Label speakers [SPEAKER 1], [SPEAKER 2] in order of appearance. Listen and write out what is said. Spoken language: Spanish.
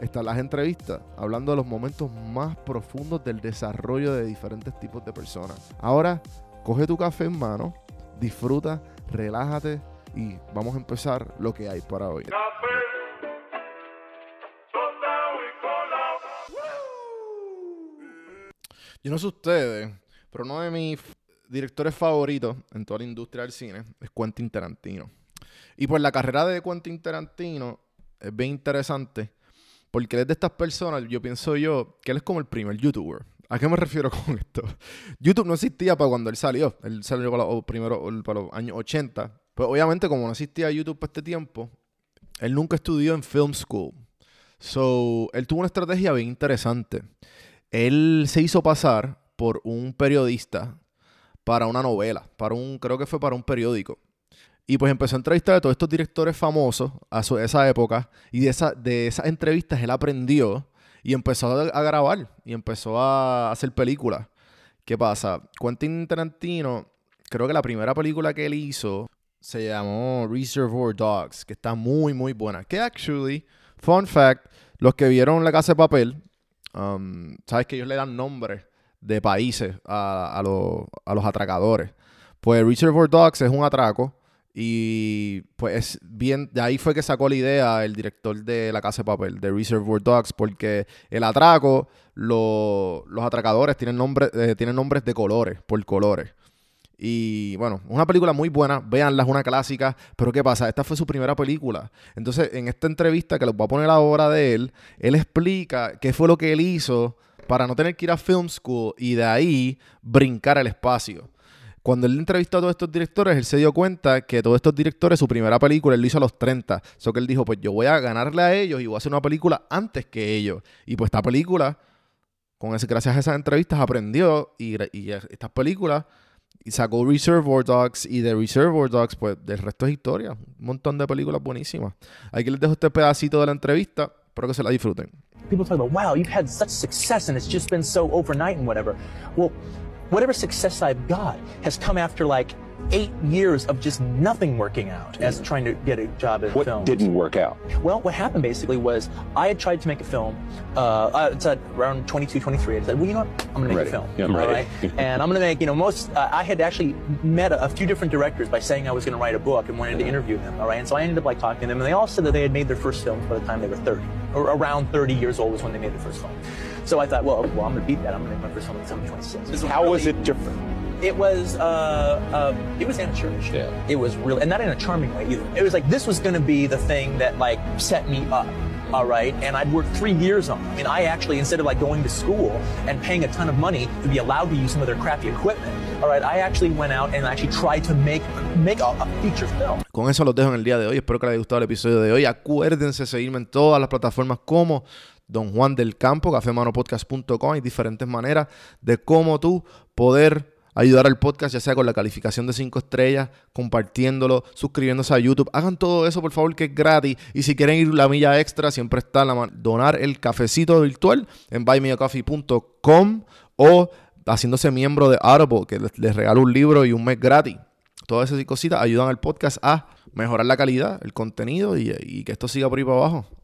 [SPEAKER 1] están las entrevistas, hablando de los momentos más profundos del desarrollo de diferentes tipos de personas. Ahora, coge tu café en mano, disfruta, relájate y vamos a empezar lo que hay para hoy. Yo no sé ustedes, pero uno de mis directores favoritos en toda la industria del cine es Quentin Tarantino. Y pues la carrera de Quentin Tarantino es bien interesante porque él es de estas personas, yo pienso yo, que él es como el primer youtuber. ¿A qué me refiero con esto? YouTube no existía para cuando él salió. Él salió para los, primero, para los años 80. Pues obviamente como no existía YouTube para este tiempo, él nunca estudió en film school. So, él tuvo una estrategia bien interesante. Él se hizo pasar por un periodista para una novela, para un, creo que fue para un periódico. Y pues empezó a entrevistar a todos estos directores famosos a su, esa época. Y de, esa, de esas entrevistas él aprendió y empezó a, grabar y empezó a hacer películas. ¿Qué pasa? Quentin Tarantino, creo que la primera película que él hizo se llamó Reservoir Dogs, que está muy, muy buena. Que actually, fun fact, los que vieron La Casa de Papel, um, sabes que ellos le dan nombres de países a, a, a los atracadores. Pues Reservoir Dogs es un atraco y pues bien, de ahí fue que sacó la idea el director de La Casa de Papel, de Reservoir Dogs, porque el atraco, los atracadores tienen, eh, tienen nombres de colores, por colores. Y bueno, una película muy buena, véanla, es una clásica, pero ¿qué pasa? Esta fue su primera película. Entonces, en esta entrevista que les voy a poner ahora de él, él explica qué fue lo que él hizo para no tener que ir a film school y de ahí brincar al espacio. Cuando él entrevistó a todos estos directores, él se dio cuenta que todos estos directores, su primera película, él lo hizo a los 30. Eso que él dijo, pues yo voy a ganarle a ellos y voy a hacer una película antes que ellos. Y pues esta película, con ese, gracias a esas entrevistas, aprendió y, y estas películas y sacó Reservoir Dogs y de Reservoir Dogs, pues del resto es historia. Un montón de películas buenísimas. Aquí les dejo este pedacito de la entrevista. Espero que se la disfruten.
[SPEAKER 2] People talk about, wow, you've had such success and it's just been so overnight and whatever. Well, whatever success I've got has come after like eight years of just nothing working out as trying to get a job in
[SPEAKER 3] what
[SPEAKER 2] film.
[SPEAKER 3] What didn't work out?
[SPEAKER 2] Well, what happened basically was I had tried to make a film. Uh, uh it's at around 22, 23. I said, well, you know what? I'm going to make
[SPEAKER 3] ready.
[SPEAKER 2] a film.
[SPEAKER 3] Yeah, I'm ready.
[SPEAKER 2] Right? and I'm going to make, you know, most, uh, I had actually met a, a, few different directors by saying I was going to write a book and wanted to interview them. All right. And so I ended up like talking to them and they all said that they had made their first films by the time they were 30 or around 30 years old was when they made their first film. So I thought, well, well, I'm going to beat that. I'm going to make my first film 26.
[SPEAKER 3] How really, was it different?
[SPEAKER 2] It was, uh, uh, it was amateurish.
[SPEAKER 3] Yeah.
[SPEAKER 2] It was really, and not in a charming way either. It was like, this was going to be the thing that like set me up. All right. And I'd worked three years on it. I mean, I actually, instead of like going to school and paying a ton of money to be allowed to use some of their crappy equipment, all right, I actually went out and actually tried to make, make a, a feature film.
[SPEAKER 1] Con eso los dejo en el día de hoy. Espero que les haya gustado el episodio de hoy. Acuérdense de seguirme en todas las plataformas como Don Juan del Campo, cafemanopodcast.com. Hay diferentes maneras de cómo tú poder ayudar al podcast, ya sea con la calificación de 5 estrellas, compartiéndolo, suscribiéndose a YouTube. Hagan todo eso, por favor, que es gratis. Y si quieren ir la milla extra, siempre está la donar el cafecito virtual en buymeacoffee.com o haciéndose miembro de Audible, que les regalo un libro y un mes gratis. Todas esas cositas ayudan al podcast a mejorar la calidad, el contenido y, y que esto siga por ahí para abajo.